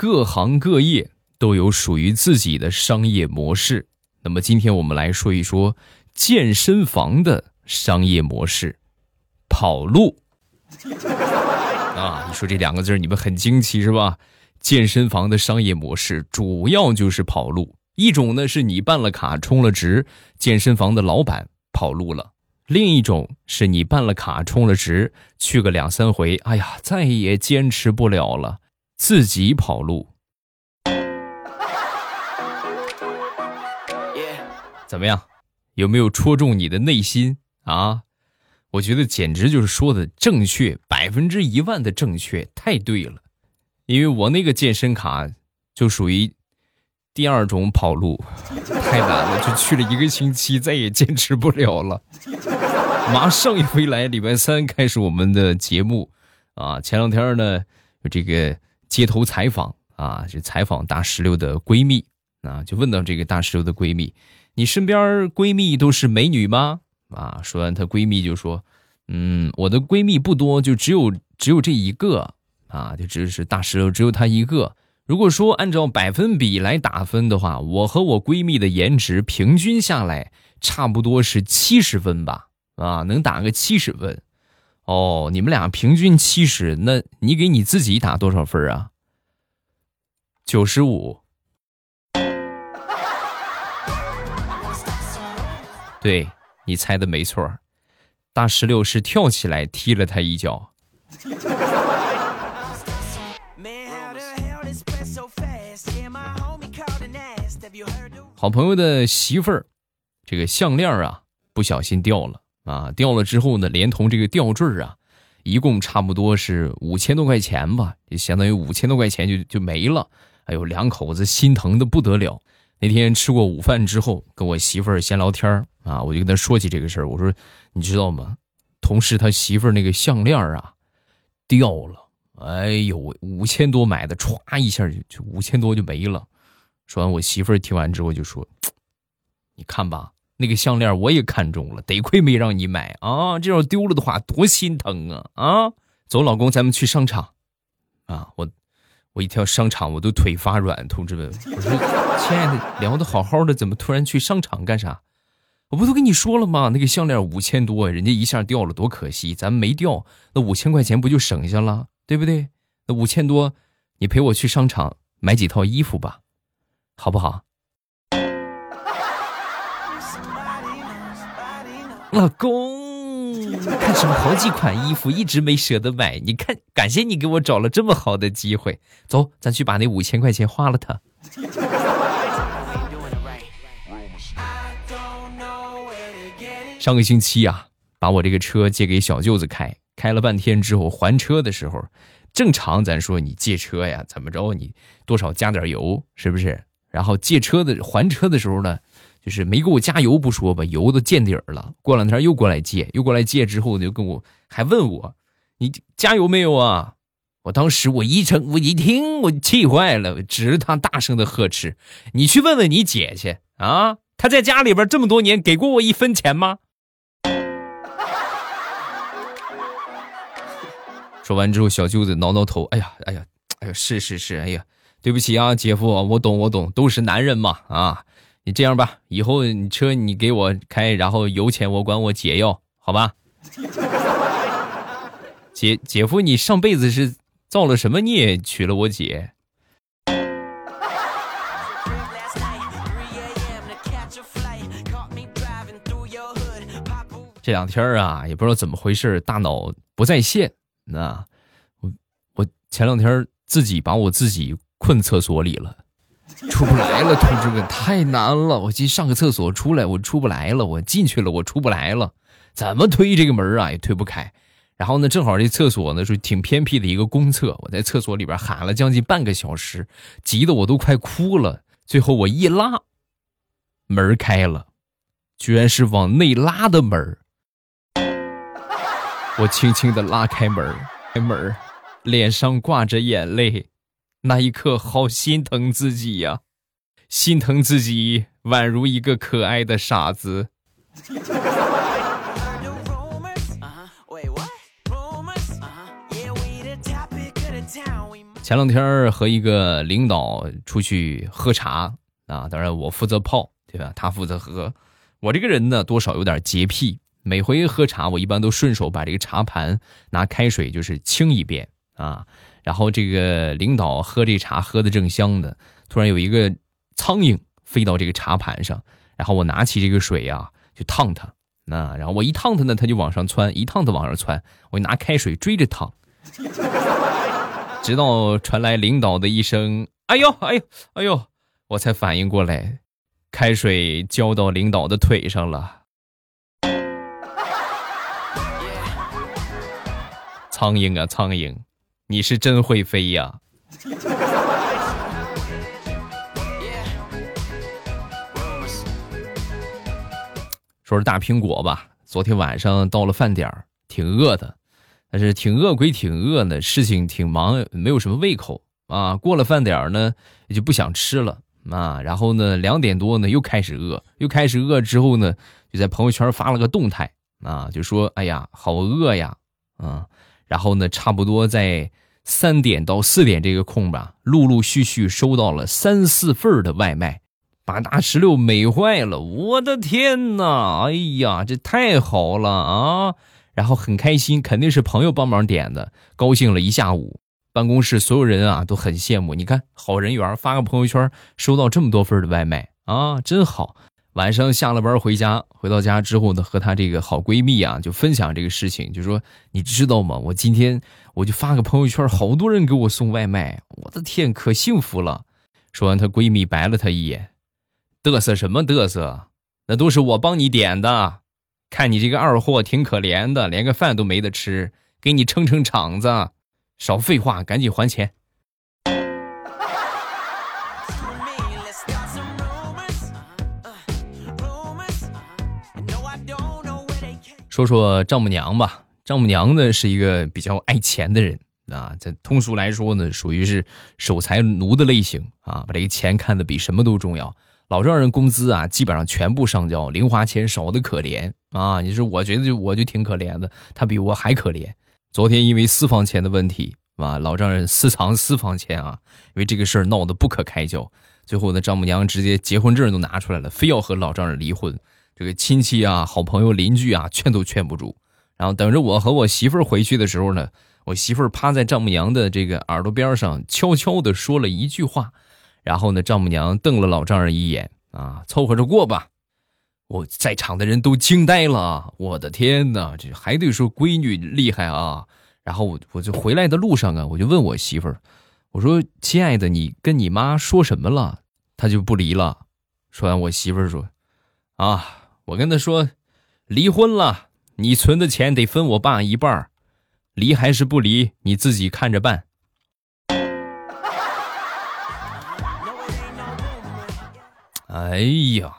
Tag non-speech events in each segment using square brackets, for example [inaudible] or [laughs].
各行各业都有属于自己的商业模式。那么今天我们来说一说健身房的商业模式——跑路。啊，你说这两个字你们很惊奇是吧？健身房的商业模式主要就是跑路。一种呢是你办了卡充了值，健身房的老板跑路了；另一种是你办了卡充了值，去个两三回，哎呀，再也坚持不了了，自己跑路。怎么样？有没有戳中你的内心啊？我觉得简直就是说的正确，百分之一万的正确，太对了。因为我那个健身卡就属于第二种跑路，太难了，就去了一个星期，再也坚持不了了。马上一回来，礼拜三开始我们的节目啊。前两天呢，这个街头采访啊，就采访大石榴的闺蜜啊，就问到这个大石榴的闺蜜。你身边闺蜜都是美女吗？啊，说完，她闺蜜就说：“嗯，我的闺蜜不多，就只有只有这一个啊，就只是大石榴，只有她一个。如果说按照百分比来打分的话，我和我闺蜜的颜值平均下来差不多是七十分吧？啊，能打个七十分。哦，你们俩平均七十，那你给你自己打多少分啊？九十五。”对你猜的没错，大石榴是跳起来踢了他一脚。好朋友的媳妇儿，这个项链啊，不小心掉了啊！掉了之后呢，连同这个吊坠啊，一共差不多是五千多块钱吧，就相当于五千多块钱就就没了。哎呦，两口子心疼的不得了。那天吃过午饭之后，跟我媳妇儿闲聊天儿啊，我就跟她说起这个事儿。我说：“你知道吗？同事他媳妇儿那个项链啊，掉了。哎呦，五千多买的，歘一下就就五千多就没了。”说完，我媳妇儿听完之后就说：“ [tsk] 你看吧，那个项链我也看中了，得亏没让你买啊！这要丢了的话，多心疼啊！啊，走，老公，咱们去商场。啊，我。”我一跳商场，我都腿发软，同志们，我说亲爱的，聊的好好的，怎么突然去商场干啥？我不都跟你说了吗？那个项链五千多，人家一下掉了，多可惜，咱没掉，那五千块钱不就省下了，对不对？那五千多，你陪我去商场买几套衣服吧，好不好？老公。看什么好几款衣服，一直没舍得买。你看，感谢你给我找了这么好的机会。走，咱去把那五千块钱花了它。上个星期啊，把我这个车借给小舅子开，开了半天之后还车的时候，正常咱说你借车呀，怎么着你多少加点油，是不是？然后借车的还车的时候呢？就是没给我加油不说吧，油都见底儿了。过两天又过来借，又过来借之后就跟我还问我，你加油没有啊？我当时我一成我一听我气坏了，指着他大声的呵斥：“你去问问你姐去啊，她在家里边这么多年给过我一分钱吗？” [laughs] 说完之后，小舅子挠挠头，哎呀哎呀哎呀，是是是，哎呀，对不起啊，姐夫，我懂我懂，都是男人嘛啊。你这样吧，以后你车你给我开，然后油钱我管我姐要，好吧？[laughs] 姐姐夫，你上辈子是造了什么孽，娶了我姐？这两天啊，也不知道怎么回事，大脑不在线。那我我前两天自己把我自己困厕所里了。[laughs] 出不来了，同志们，太难了！我去上个厕所出来，我出不来了。我进去了，我出不来了。怎么推这个门啊，也推不开。然后呢，正好这厕所呢是挺偏僻的一个公厕，我在厕所里边喊了将近半个小时，急得我都快哭了。最后我一拉，门开了，居然是往内拉的门。我轻轻的拉开门，开门，脸上挂着眼泪。那一刻，好心疼自己呀，心疼自己宛如一个可爱的傻子。前两天和一个领导出去喝茶啊，当然我负责泡，对吧？他负责喝。我这个人呢，多少有点洁癖，每回喝茶，我一般都顺手把这个茶盘拿开水就是清一遍啊。然后这个领导喝这茶喝的正香的，突然有一个苍蝇飞到这个茶盘上，然后我拿起这个水呀就烫它，那然后我一烫它呢，它就往上窜，一烫它往上窜，我拿开水追着烫。[laughs] 直到传来领导的一声“哎呦，哎呦，哎呦”，我才反应过来，开水浇到领导的腿上了。[laughs] 苍蝇啊，苍蝇，你是真会飞呀！说是大苹果吧，昨天晚上到了饭点，挺饿的。但是挺饿归挺饿呢，事情挺忙，没有什么胃口啊。过了饭点呢，也就不想吃了啊。然后呢，两点多呢又开始饿，又开始饿之后呢，就在朋友圈发了个动态啊，就说：“哎呀，好饿呀！”啊，然后呢，差不多在三点到四点这个空吧，陆陆续续收到了三四份的外卖，把大石榴美坏了。我的天哪！哎呀，这太好了啊！然后很开心，肯定是朋友帮忙点的，高兴了一下午。办公室所有人啊都很羡慕。你看，好人缘，发个朋友圈，收到这么多份的外卖啊，真好。晚上下了班回家，回到家之后呢，和她这个好闺蜜啊就分享这个事情，就说你知道吗？我今天我就发个朋友圈，好多人给我送外卖，我的天，可幸福了。说完，她闺蜜白了她一眼，嘚瑟什么嘚瑟？那都是我帮你点的。看你这个二货挺可怜的，连个饭都没得吃，给你撑撑场子。少废话，赶紧还钱。说说丈母娘吧，丈母娘呢是一个比较爱钱的人啊，在通俗来说呢，属于是守财奴的类型啊，把这个钱看得比什么都重要。老丈人工资啊，基本上全部上交，零花钱少的可怜啊！你说，我觉得就我就挺可怜的，他比我还可怜。昨天因为私房钱的问题，啊，老丈人私藏私房钱啊，因为这个事儿闹得不可开交。最后呢，丈母娘直接结婚证都拿出来了，非要和老丈人离婚。这个亲戚啊、好朋友、邻居啊，劝都劝不住。然后等着我和我媳妇儿回去的时候呢，我媳妇儿趴在丈母娘的这个耳朵边上，悄悄地说了一句话。然后呢，丈母娘瞪了老丈人一眼，啊，凑合着过吧。我在场的人都惊呆了，我的天哪，这还得说闺女厉害啊。然后我我就回来的路上啊，我就问我媳妇儿，我说：“亲爱的，你跟你妈说什么了？她就不离了。”说完，我媳妇儿说：“啊，我跟他说，离婚了，你存的钱得分我爸一半离还是不离，你自己看着办。”哎呀，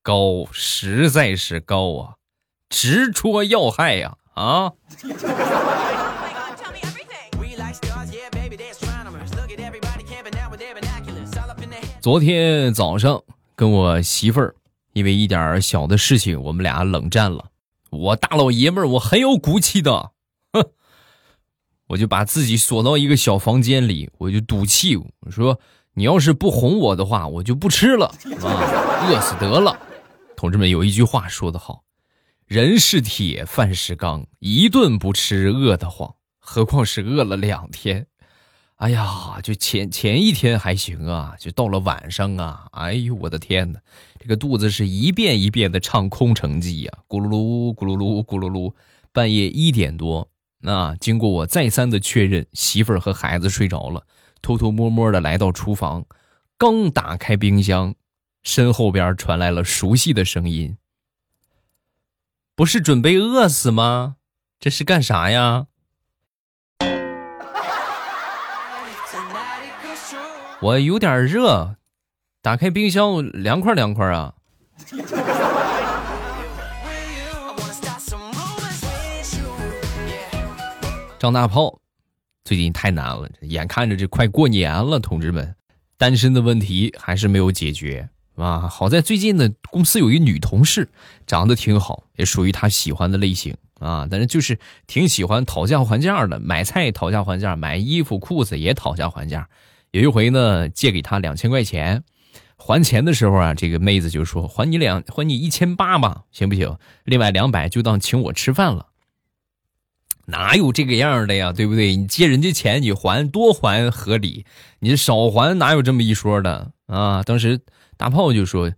高，实在是高啊，直戳要害呀！啊！昨天早上跟我媳妇儿因为一点小的事情，我们俩冷战了。我大老爷们儿，我很有骨气的，哼！我就把自己锁到一个小房间里，我就赌气，我说。你要是不哄我的话，我就不吃了啊，饿死得了。同志们，有一句话说得好，人是铁，饭是钢，一顿不吃饿得慌，何况是饿了两天。哎呀，就前前一天还行啊，就到了晚上啊，哎呦我的天哪，这个肚子是一遍一遍的唱空城计呀，咕噜噜咕噜噜咕噜噜。半夜一点多，那经过我再三的确认，媳妇儿和孩子睡着了。偷偷摸摸的来到厨房，刚打开冰箱，身后边传来了熟悉的声音：“不是准备饿死吗？这是干啥呀？”我有点热，打开冰箱凉快凉快啊！张大炮。最近太难了，眼看着这快过年了，同志们，单身的问题还是没有解决啊！好在最近呢，公司有一女同事，长得挺好，也属于他喜欢的类型啊，但是就是挺喜欢讨价还价的，买菜讨价还价，买衣服裤子也讨价还价。有一回呢，借给他两千块钱，还钱的时候啊，这个妹子就说：“还你两，还你一千八吧，行不行？另外两百就当请我吃饭了。”哪有这个样的呀？对不对？你借人家钱，你还多还合理，你少还哪有这么一说的啊？当时大炮就说：“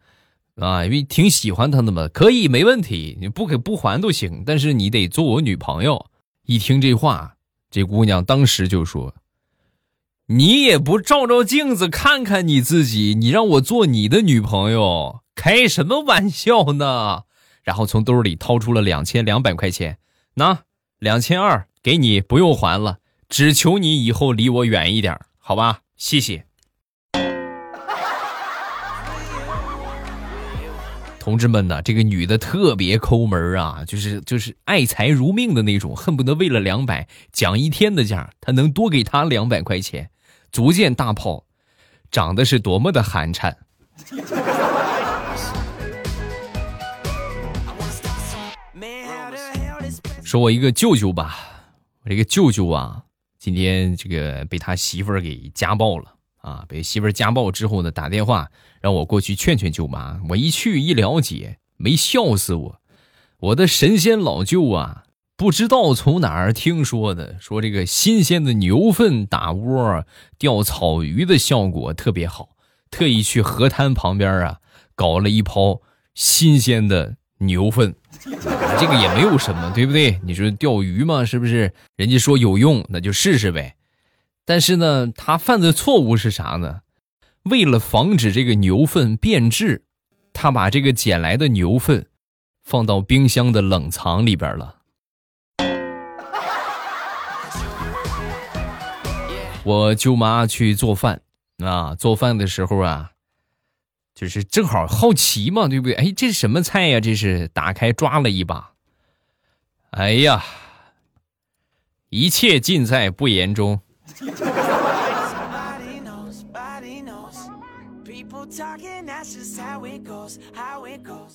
啊，因为挺喜欢他的嘛，可以没问题，你不给不还都行，但是你得做我女朋友。”一听这话，这姑娘当时就说：“你也不照照镜子看看你自己，你让我做你的女朋友，开什么玩笑呢？”然后从兜里掏出了两千两百块钱，那。两千二给你，不用还了，只求你以后离我远一点，好吧？谢谢。同志们呢，这个女的特别抠门啊，就是就是爱财如命的那种，恨不得为了两百讲一天的价，他能多给他两百块钱，足见大炮长得是多么的寒碜。说我一个舅舅吧，我这个舅舅啊，今天这个被他媳妇儿给家暴了啊！被媳妇儿家暴之后呢，打电话让我过去劝劝舅妈。我一去一了解，没笑死我！我的神仙老舅啊，不知道从哪儿听说的，说这个新鲜的牛粪打窝钓草鱼的效果特别好，特意去河滩旁边啊搞了一泡新鲜的牛粪。[laughs] 这个也没有什么，对不对？你说钓鱼嘛，是不是？人家说有用，那就试试呗。但是呢，他犯的错误是啥呢？为了防止这个牛粪变质，他把这个捡来的牛粪放到冰箱的冷藏里边了。我舅妈去做饭啊，做饭的时候啊。就是正好好奇嘛，对不对？哎，这是什么菜呀？这是打开抓了一把，哎呀，一切尽在不言中。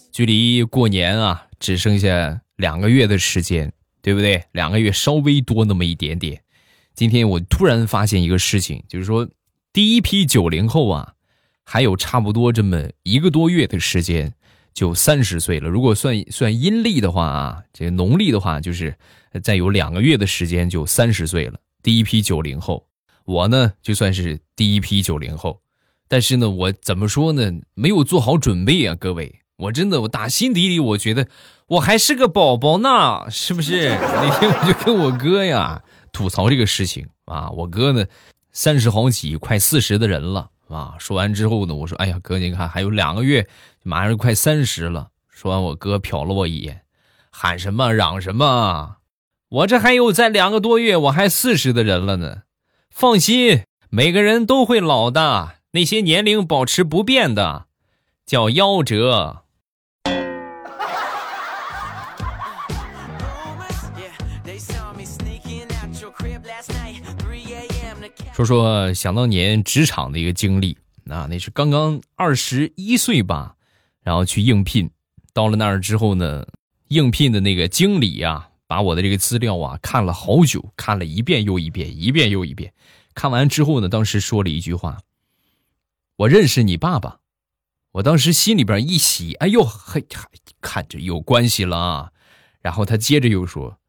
距离过年啊，只剩下两个月的时间，对不对？两个月稍微多那么一点点。今天我突然发现一个事情，就是说，第一批九零后啊。还有差不多这么一个多月的时间，就三十岁了。如果算算阴历的话啊，这个农历的话，就是再有两个月的时间就三十岁了。第一批九零后，我呢就算是第一批九零后，但是呢，我怎么说呢？没有做好准备啊，各位，我真的，我打心底里我觉得我还是个宝宝呢，是不是？那天我就跟我哥呀吐槽这个事情啊，我哥呢三十好几，快四十的人了。啊！说完之后呢，我说：“哎呀，哥，你看还有两个月，马上就快三十了。”说完，我哥瞟了我一眼，喊什么？嚷什么？我这还有再两个多月，我还四十的人了呢。放心，每个人都会老的，那些年龄保持不变的，叫夭折。说说想当年职场的一个经历啊，那是刚刚二十一岁吧，然后去应聘，到了那儿之后呢，应聘的那个经理啊，把我的这个资料啊看了好久，看了一遍又一遍，一遍又一遍，看完之后呢，当时说了一句话：“我认识你爸爸。”我当时心里边一喜，哎呦嘿，看着有关系了啊。然后他接着又说：“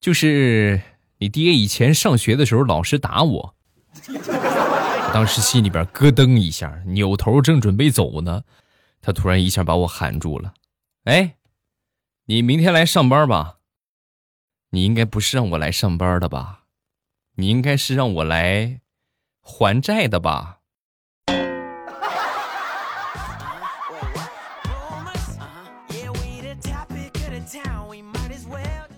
就是你爹以前上学的时候老是打我。” [laughs] 当时心里边咯噔一下，扭头正准备走呢，他突然一下把我喊住了。哎，你明天来上班吧？你应该不是让我来上班的吧？你应该是让我来还债的吧？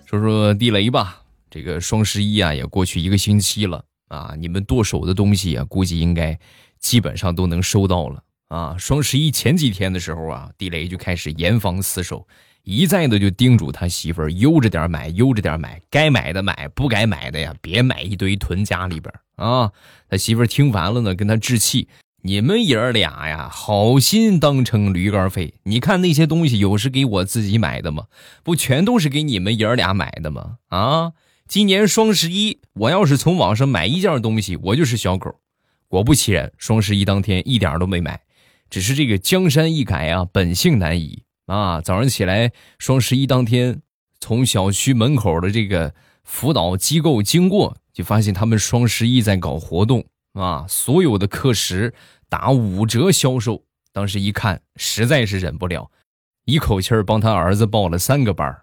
说说地雷吧，这个双十一啊，也过去一个星期了。啊，你们剁手的东西啊，估计应该基本上都能收到了啊。双十一前几天的时候啊，地雷就开始严防死守，一再的就叮嘱他媳妇儿悠着点买，悠着点买，该买的买，不该买的呀，别买一堆囤家里边啊。他媳妇儿听完了呢，跟他置气：“你们爷儿俩呀，好心当成驴肝肺。你看那些东西，有是给我自己买的吗？不全都是给你们爷儿俩买的吗？啊，今年双十一，我要是从网上买一件东西，我就是小狗。果不其然，双十一当天一点都没买，只是这个江山易改啊，本性难移啊。早上起来，双十一当天，从小区门口的这个辅导机构经过。就发现他们双十一在搞活动啊，所有的课时打五折销售。当时一看，实在是忍不了，一口气儿帮他儿子报了三个班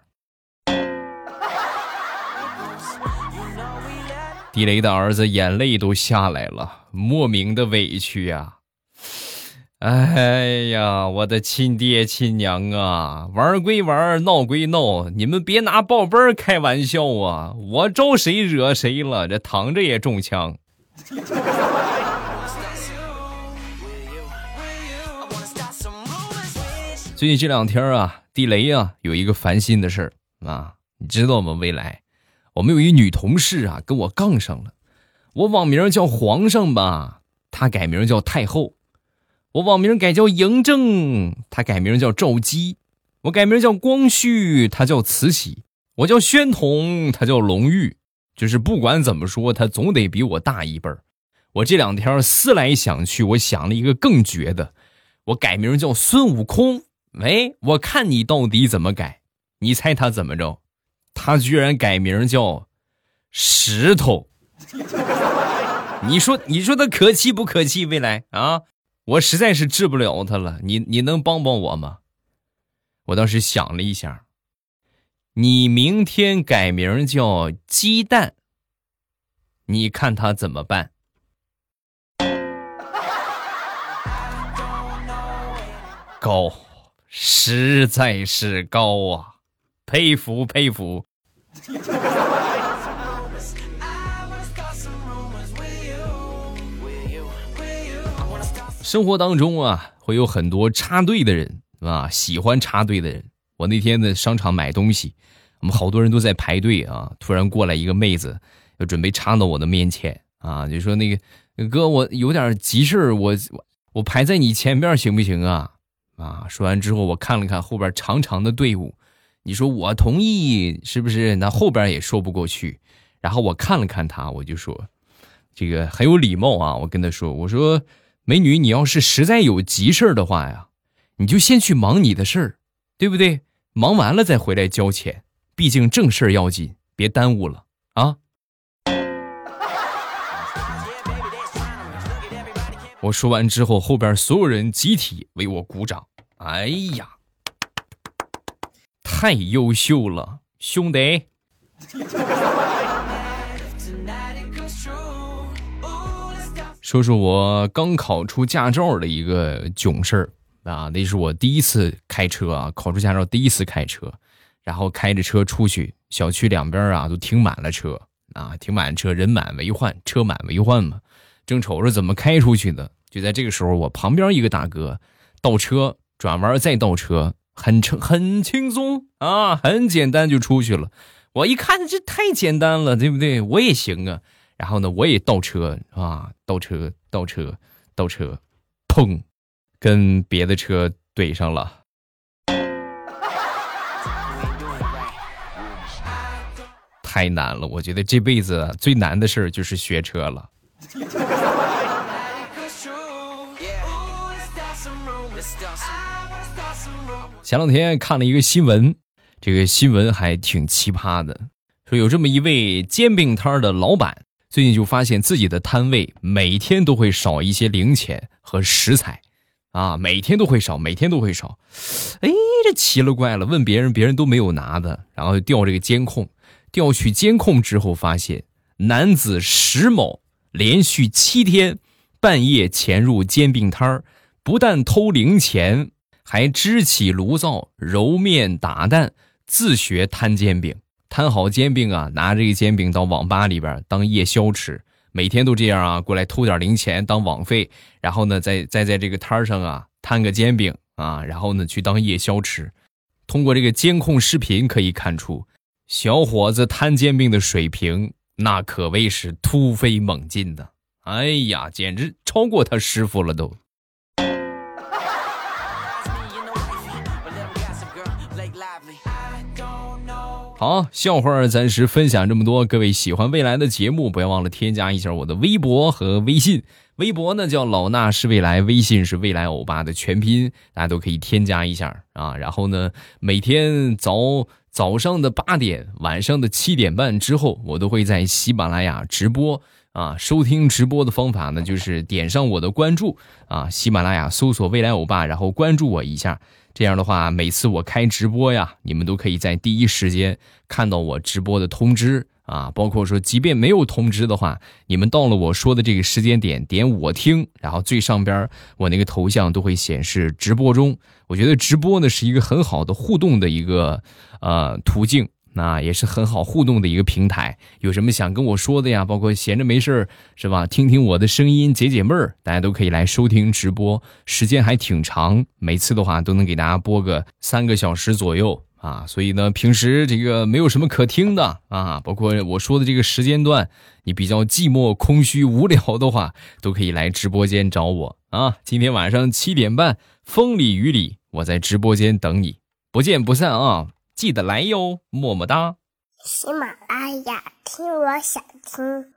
地雷的儿子眼泪都下来了，莫名的委屈呀。哎呀，我的亲爹亲娘啊！玩归玩，闹归闹，你们别拿报班开玩笑啊！我招谁惹谁了？这躺着也中枪。最近这两天啊，地雷啊，有一个烦心的事儿啊，你知道吗？未来，我们有一女同事啊，跟我杠上了。我网名叫皇上吧，她改名叫太后。我网名改叫嬴政，她改名叫赵姬；我改名叫光绪，他叫慈禧；我叫宣统，他叫隆裕。就是不管怎么说，他总得比我大一辈儿。我这两天思来想去，我想了一个更绝的，我改名叫孙悟空。喂，我看你到底怎么改？你猜他怎么着？他居然改名叫石头。你说，你说他可气不可气？未来啊？我实在是治不了他了，你你能帮帮我吗？我当时想了一下，你明天改名叫鸡蛋，你看他怎么办？高，实在是高啊，佩服佩服。生活当中啊，会有很多插队的人啊，喜欢插队的人。我那天在商场买东西，我们好多人都在排队啊。突然过来一个妹子，要准备插到我的面前啊，就说：“那个哥，我有点急事儿，我我排在你前边行不行啊？”啊，说完之后，我看了看后边长长的队伍，你说我同意是不是？那后边也说不过去。然后我看了看他，我就说：“这个很有礼貌啊。”我跟他说：“我说。”美女，你要是实在有急事儿的话呀，你就先去忙你的事儿，对不对？忙完了再回来交钱，毕竟正事儿要紧，别耽误了啊！我说完之后，后边所有人集体为我鼓掌。哎呀，太优秀了，兄弟！说说我刚考出驾照的一个囧事儿啊，那是我第一次开车啊，考出驾照第一次开车，然后开着车出去，小区两边啊都停满了车啊，停满车，人满为患，车满为患嘛，正瞅着怎么开出去呢，就在这个时候，我旁边一个大哥倒车转弯再倒车，很轻很轻松啊，很简单就出去了。我一看这太简单了，对不对？我也行啊。然后呢，我也倒车啊，倒车，倒车，倒车，砰，跟别的车怼上了。太难了，我觉得这辈子最难的事儿就是学车了。前两天看了一个新闻，这个新闻还挺奇葩的，说有这么一位煎饼摊的老板。最近就发现自己的摊位每天都会少一些零钱和食材，啊，每天都会少，每天都会少。哎，这奇了怪了，问别人，别人都没有拿的，然后调这个监控，调取监控之后发现，男子石某连续七天半夜潜入煎饼摊，不但偷零钱，还支起炉灶揉面打蛋，自学摊煎饼。摊好煎饼啊，拿这个煎饼到网吧里边当夜宵吃，每天都这样啊，过来偷点零钱当网费，然后呢，再再在这个摊上啊摊个煎饼啊，然后呢去当夜宵吃。通过这个监控视频可以看出，小伙子摊煎饼的水平那可谓是突飞猛进的哎呀，简直超过他师傅了都。好，笑话暂时分享这么多。各位喜欢未来的节目，不要忘了添加一下我的微博和微信。微博呢叫老衲是未来，微信是未来欧巴的全拼，大家都可以添加一下啊。然后呢，每天早早上的八点，晚上的七点半之后，我都会在喜马拉雅直播啊。收听直播的方法呢，就是点上我的关注啊，喜马拉雅搜索未来欧巴，然后关注我一下。这样的话，每次我开直播呀，你们都可以在第一时间看到我直播的通知啊。包括说，即便没有通知的话，你们到了我说的这个时间点，点我听，然后最上边我那个头像都会显示直播中。我觉得直播呢是一个很好的互动的一个呃途径。那也是很好互动的一个平台，有什么想跟我说的呀？包括闲着没事儿是吧？听听我的声音解解闷儿，大家都可以来收听直播，时间还挺长，每次的话都能给大家播个三个小时左右啊。所以呢，平时这个没有什么可听的啊，包括我说的这个时间段，你比较寂寞、空虚、无聊的话，都可以来直播间找我啊。今天晚上七点半，风里雨里，我在直播间等你，不见不散啊！记得来哟，么么哒！喜马拉雅听，我想听。